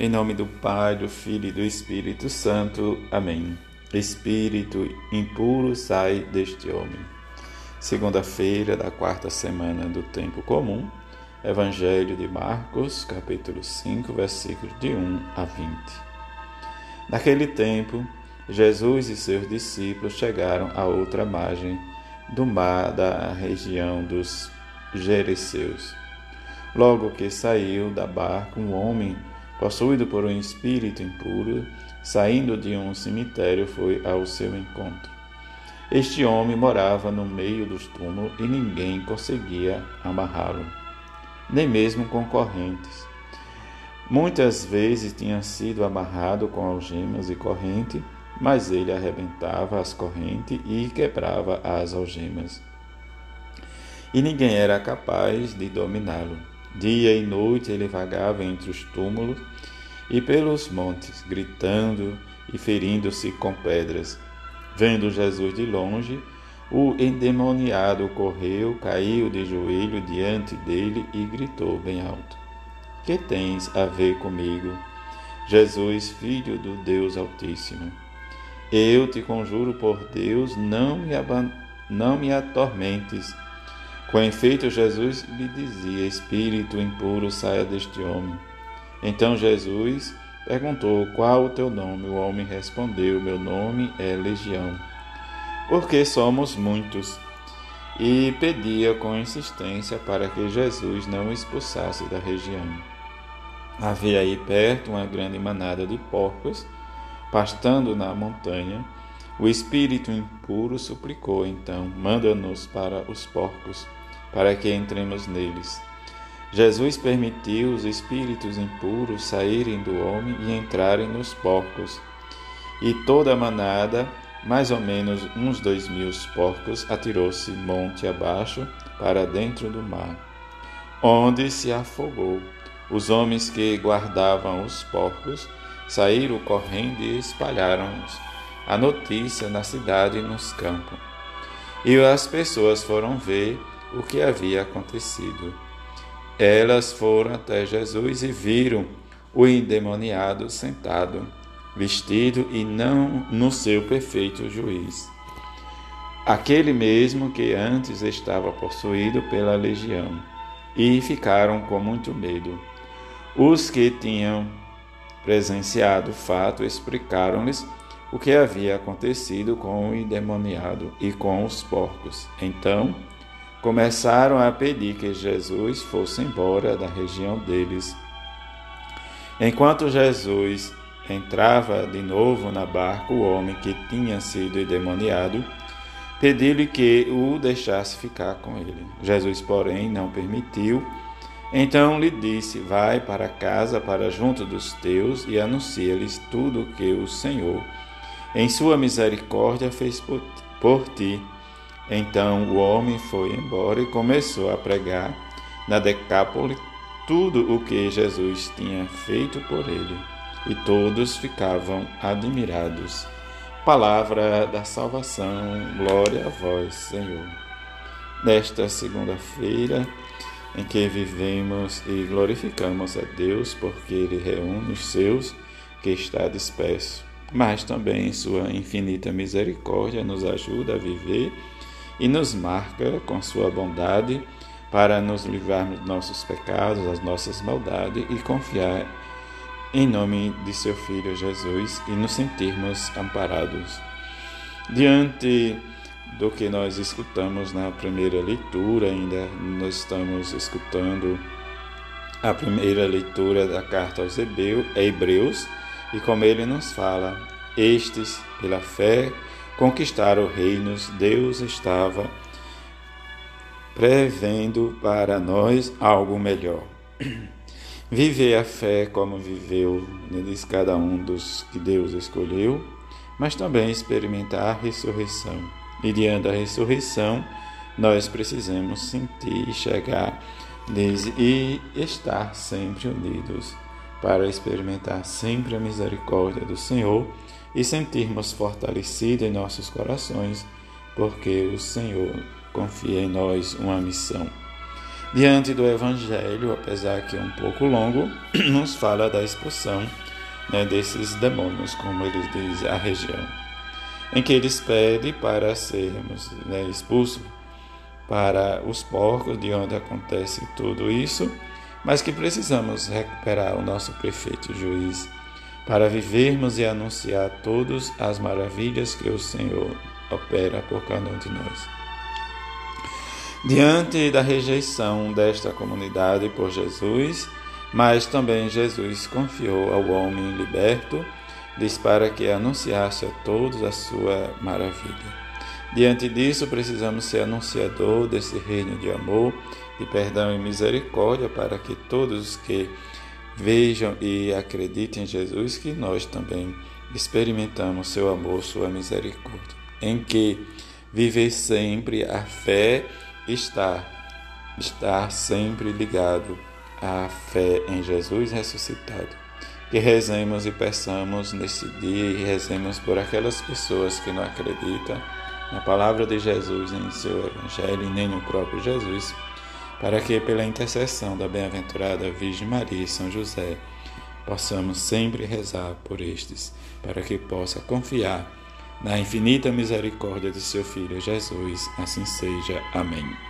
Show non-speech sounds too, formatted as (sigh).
Em nome do Pai, do Filho e do Espírito Santo. Amém. Espírito impuro, sai deste homem. Segunda-feira da quarta semana do tempo comum. Evangelho de Marcos, capítulo 5, versículos de 1 a 20. Naquele tempo, Jesus e seus discípulos chegaram à outra margem do mar da região dos Gereseus. Logo que saiu da barca, um homem possuído por um espírito impuro, saindo de um cemitério, foi ao seu encontro. Este homem morava no meio dos túmulos e ninguém conseguia amarrá-lo, nem mesmo com correntes. Muitas vezes tinha sido amarrado com algemas e corrente, mas ele arrebentava as correntes e quebrava as algemas. E ninguém era capaz de dominá-lo. Dia e noite ele vagava entre os túmulos e pelos montes, gritando e ferindo-se com pedras. Vendo Jesus de longe, o endemoniado correu, caiu de joelho diante dele e gritou bem alto: Que tens a ver comigo, Jesus, filho do Deus Altíssimo? Eu te conjuro por Deus, não me, não me atormentes. Com efeito, Jesus lhe dizia: Espírito impuro, saia deste homem. Então Jesus perguntou: Qual o teu nome? O homem respondeu: Meu nome é Legião, porque somos muitos. E pedia com insistência para que Jesus não o expulsasse da região. Havia aí perto uma grande manada de porcos, pastando na montanha. O espírito impuro suplicou então: Manda-nos para os porcos para que entremos neles. Jesus permitiu os espíritos impuros saírem do homem e entrarem nos porcos. E toda a manada, mais ou menos uns dois mil porcos, atirou-se monte abaixo para dentro do mar, onde se afogou. Os homens que guardavam os porcos saíram correndo e espalharam a notícia na cidade e nos campos. E as pessoas foram ver o que havia acontecido. Elas foram até Jesus e viram o endemoniado sentado, vestido e não no seu perfeito juiz. Aquele mesmo que antes estava possuído pela legião, e ficaram com muito medo. Os que tinham presenciado o fato explicaram-lhes o que havia acontecido com o endemoniado e com os porcos. Então, começaram a pedir que Jesus fosse embora da região deles. Enquanto Jesus entrava de novo na barca, o homem que tinha sido endemoniado pediu-lhe que o deixasse ficar com ele. Jesus, porém, não permitiu. Então lhe disse: Vai para casa, para junto dos teus, e anuncia-lhes tudo o que o Senhor, em sua misericórdia, fez por, por ti. Então o homem foi embora e começou a pregar na Decápole tudo o que Jesus tinha feito por ele, e todos ficavam admirados. Palavra da salvação, glória a vós, Senhor. Nesta segunda-feira, em que vivemos e glorificamos a Deus, porque Ele reúne os seus que está disperso, mas também Sua infinita misericórdia nos ajuda a viver e nos marca com sua bondade para nos livrarmos dos nossos pecados, das nossas maldades e confiar em nome de seu Filho Jesus e nos sentirmos amparados. Diante do que nós escutamos na primeira leitura, ainda nós estamos escutando a primeira leitura da carta aos Hebreus, e como ele nos fala, estes, pela fé, conquistar o reinos, Deus estava prevendo para nós algo melhor. (clears throat) Viver a fé como viveu, né, diz cada um dos que Deus escolheu, mas também experimentar a ressurreição. E diante da ressurreição, nós precisamos sentir, chegar e estar sempre unidos para experimentar sempre a misericórdia do Senhor e sentirmos fortalecidos em nossos corações, porque o Senhor confia em nós uma missão. diante do Evangelho, apesar que é um pouco longo, (clears throat) nos fala da expulsão né, desses demônios, como ele diz a região, em que eles pedem para sermos né, expulsos para os porcos, de onde acontece tudo isso, mas que precisamos recuperar o nosso prefeito juiz para vivermos e anunciar todas as maravilhas que o Senhor opera por cada um de nós. Diante da rejeição desta comunidade por Jesus, mas também Jesus confiou ao homem liberto, diz para que anunciasse a todos a sua maravilha. Diante disso, precisamos ser anunciador desse reino de amor, de perdão e misericórdia, para que todos que vejam e acreditem em Jesus, que nós também experimentamos seu amor, sua misericórdia, em que viver sempre a fé está estar sempre ligado à fé em Jesus ressuscitado. Que rezemos e peçamos nesse dia e rezemos por aquelas pessoas que não acreditam na palavra de Jesus em seu Evangelho e nem no próprio Jesus, para que, pela intercessão da bem-aventurada Virgem Maria e São José, possamos sempre rezar por estes, para que possa confiar na infinita misericórdia de seu Filho Jesus. Assim seja. Amém.